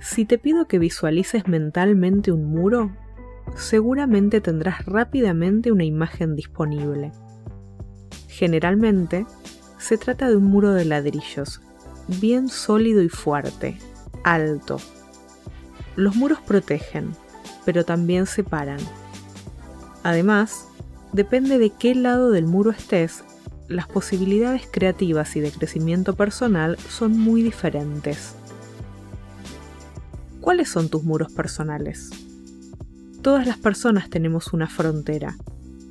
Si te pido que visualices mentalmente un muro, seguramente tendrás rápidamente una imagen disponible. Generalmente, se trata de un muro de ladrillos, bien sólido y fuerte, alto. Los muros protegen, pero también separan. Además, depende de qué lado del muro estés, las posibilidades creativas y de crecimiento personal son muy diferentes. ¿Cuáles son tus muros personales? Todas las personas tenemos una frontera,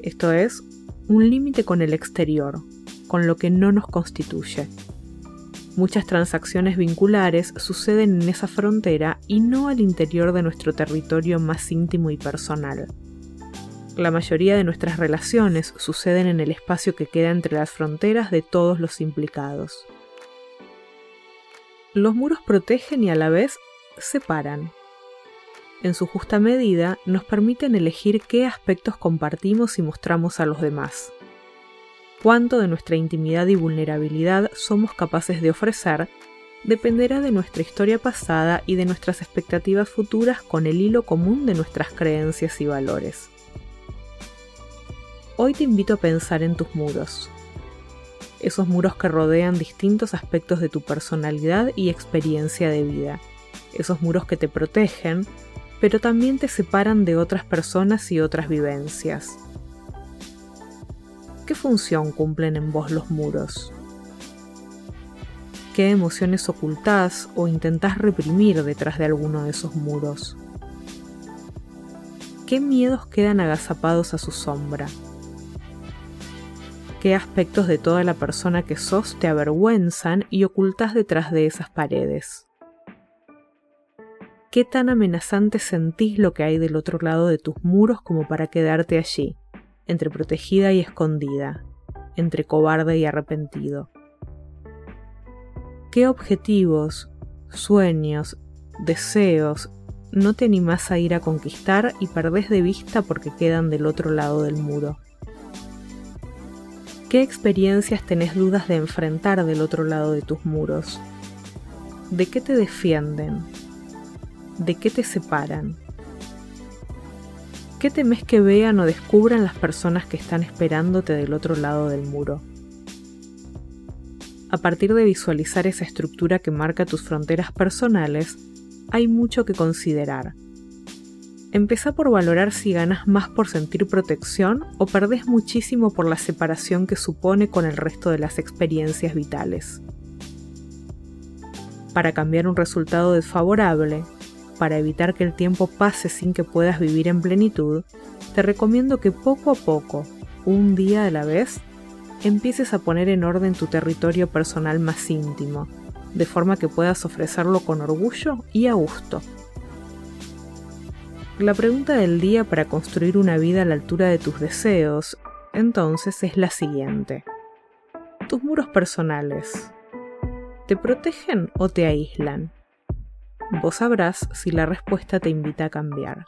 esto es, un límite con el exterior, con lo que no nos constituye. Muchas transacciones vinculares suceden en esa frontera y no al interior de nuestro territorio más íntimo y personal. La mayoría de nuestras relaciones suceden en el espacio que queda entre las fronteras de todos los implicados. Los muros protegen y a la vez separan. En su justa medida nos permiten elegir qué aspectos compartimos y mostramos a los demás cuánto de nuestra intimidad y vulnerabilidad somos capaces de ofrecer dependerá de nuestra historia pasada y de nuestras expectativas futuras con el hilo común de nuestras creencias y valores. Hoy te invito a pensar en tus muros, esos muros que rodean distintos aspectos de tu personalidad y experiencia de vida, esos muros que te protegen, pero también te separan de otras personas y otras vivencias. ¿Qué función cumplen en vos los muros? ¿Qué emociones ocultás o intentás reprimir detrás de alguno de esos muros? ¿Qué miedos quedan agazapados a su sombra? ¿Qué aspectos de toda la persona que sos te avergüenzan y ocultás detrás de esas paredes? ¿Qué tan amenazante sentís lo que hay del otro lado de tus muros como para quedarte allí? entre protegida y escondida, entre cobarde y arrepentido. ¿Qué objetivos, sueños, deseos no te animás a ir a conquistar y perdés de vista porque quedan del otro lado del muro? ¿Qué experiencias tenés dudas de enfrentar del otro lado de tus muros? ¿De qué te defienden? ¿De qué te separan? ¿Qué temes que vean o descubran las personas que están esperándote del otro lado del muro? A partir de visualizar esa estructura que marca tus fronteras personales, hay mucho que considerar. Empezá por valorar si ganas más por sentir protección o perdés muchísimo por la separación que supone con el resto de las experiencias vitales. Para cambiar un resultado desfavorable, para evitar que el tiempo pase sin que puedas vivir en plenitud, te recomiendo que poco a poco, un día a la vez, empieces a poner en orden tu territorio personal más íntimo, de forma que puedas ofrecerlo con orgullo y a gusto. La pregunta del día para construir una vida a la altura de tus deseos, entonces, es la siguiente. ¿Tus muros personales te protegen o te aíslan? Vos sabrás si la respuesta te invita a cambiar.